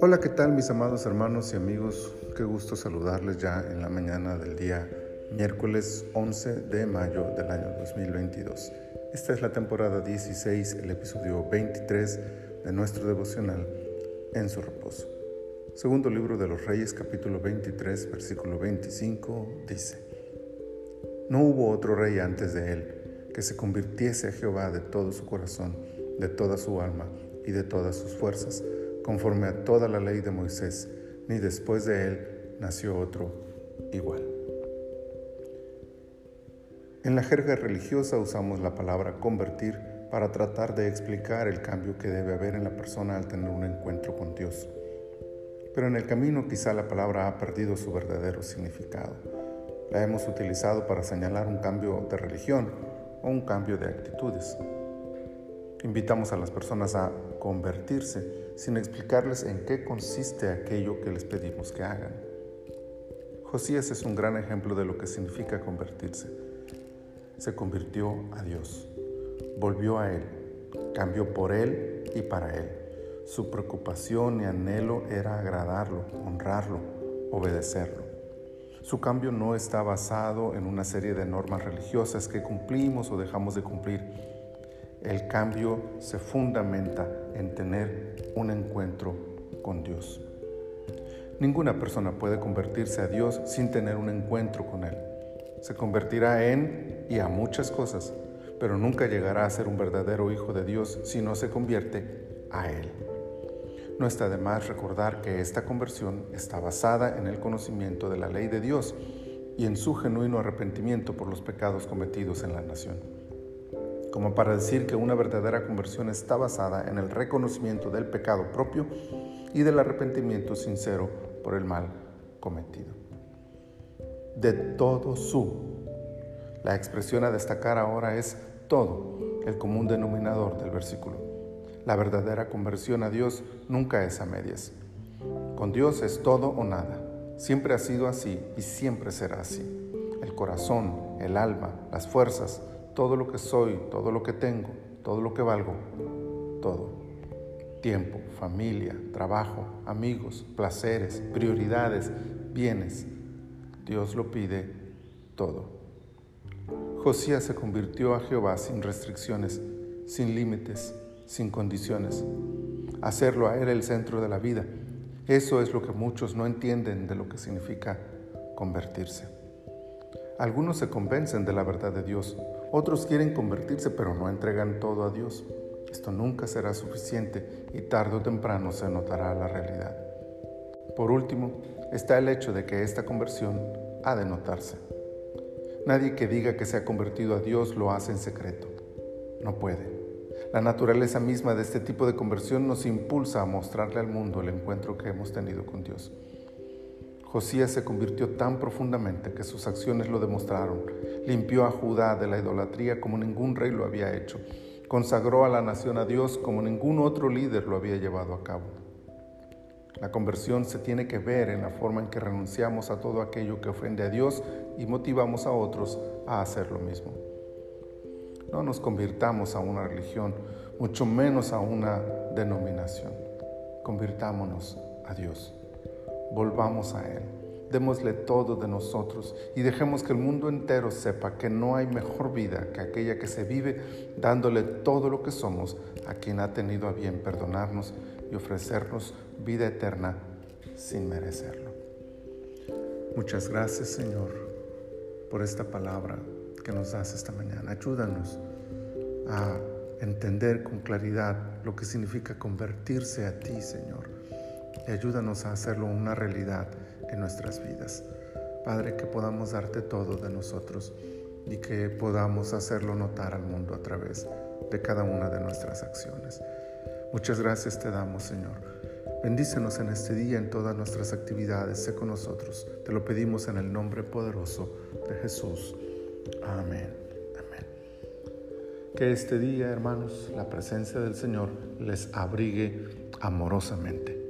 Hola, ¿qué tal mis amados hermanos y amigos? Qué gusto saludarles ya en la mañana del día miércoles 11 de mayo del año 2022. Esta es la temporada 16, el episodio 23 de nuestro devocional En su reposo. Segundo libro de los Reyes, capítulo 23, versículo 25, dice, No hubo otro rey antes de él que se convirtiese a Jehová de todo su corazón, de toda su alma y de todas sus fuerzas conforme a toda la ley de Moisés, ni después de él nació otro igual. En la jerga religiosa usamos la palabra convertir para tratar de explicar el cambio que debe haber en la persona al tener un encuentro con Dios. Pero en el camino quizá la palabra ha perdido su verdadero significado. La hemos utilizado para señalar un cambio de religión o un cambio de actitudes. Invitamos a las personas a convertirse sin explicarles en qué consiste aquello que les pedimos que hagan. Josías es un gran ejemplo de lo que significa convertirse. Se convirtió a Dios, volvió a Él, cambió por Él y para Él. Su preocupación y anhelo era agradarlo, honrarlo, obedecerlo. Su cambio no está basado en una serie de normas religiosas que cumplimos o dejamos de cumplir el cambio se fundamenta en tener un encuentro con Dios. Ninguna persona puede convertirse a Dios sin tener un encuentro con Él. Se convertirá en y a muchas cosas, pero nunca llegará a ser un verdadero hijo de Dios si no se convierte a Él. No está de más recordar que esta conversión está basada en el conocimiento de la ley de Dios y en su genuino arrepentimiento por los pecados cometidos en la nación como para decir que una verdadera conversión está basada en el reconocimiento del pecado propio y del arrepentimiento sincero por el mal cometido. De todo su. La expresión a destacar ahora es todo, el común denominador del versículo. La verdadera conversión a Dios nunca es a medias. Con Dios es todo o nada. Siempre ha sido así y siempre será así. El corazón, el alma, las fuerzas, todo lo que soy, todo lo que tengo, todo lo que valgo, todo. Tiempo, familia, trabajo, amigos, placeres, prioridades, bienes. Dios lo pide todo. Josías se convirtió a Jehová sin restricciones, sin límites, sin condiciones. Hacerlo a Él el centro de la vida. Eso es lo que muchos no entienden de lo que significa convertirse. Algunos se convencen de la verdad de Dios, otros quieren convertirse pero no entregan todo a Dios. Esto nunca será suficiente y tarde o temprano se notará la realidad. Por último, está el hecho de que esta conversión ha de notarse. Nadie que diga que se ha convertido a Dios lo hace en secreto. No puede. La naturaleza misma de este tipo de conversión nos impulsa a mostrarle al mundo el encuentro que hemos tenido con Dios. Josías se convirtió tan profundamente que sus acciones lo demostraron. Limpió a Judá de la idolatría como ningún rey lo había hecho. Consagró a la nación a Dios como ningún otro líder lo había llevado a cabo. La conversión se tiene que ver en la forma en que renunciamos a todo aquello que ofende a Dios y motivamos a otros a hacer lo mismo. No nos convirtamos a una religión, mucho menos a una denominación. Convirtámonos a Dios volvamos a Él. Démosle todo de nosotros y dejemos que el mundo entero sepa que no hay mejor vida que aquella que se vive dándole todo lo que somos a quien ha tenido a bien perdonarnos y ofrecernos vida eterna sin merecerlo. Muchas gracias Señor por esta palabra que nos das esta mañana. Ayúdanos a entender con claridad lo que significa convertirse a ti, Señor y ayúdanos a hacerlo una realidad en nuestras vidas. Padre, que podamos darte todo de nosotros y que podamos hacerlo notar al mundo a través de cada una de nuestras acciones. Muchas gracias te damos, Señor. Bendícenos en este día en todas nuestras actividades. Sé con nosotros. Te lo pedimos en el nombre poderoso de Jesús. Amén. Amén. Que este día, hermanos, la presencia del Señor les abrigue amorosamente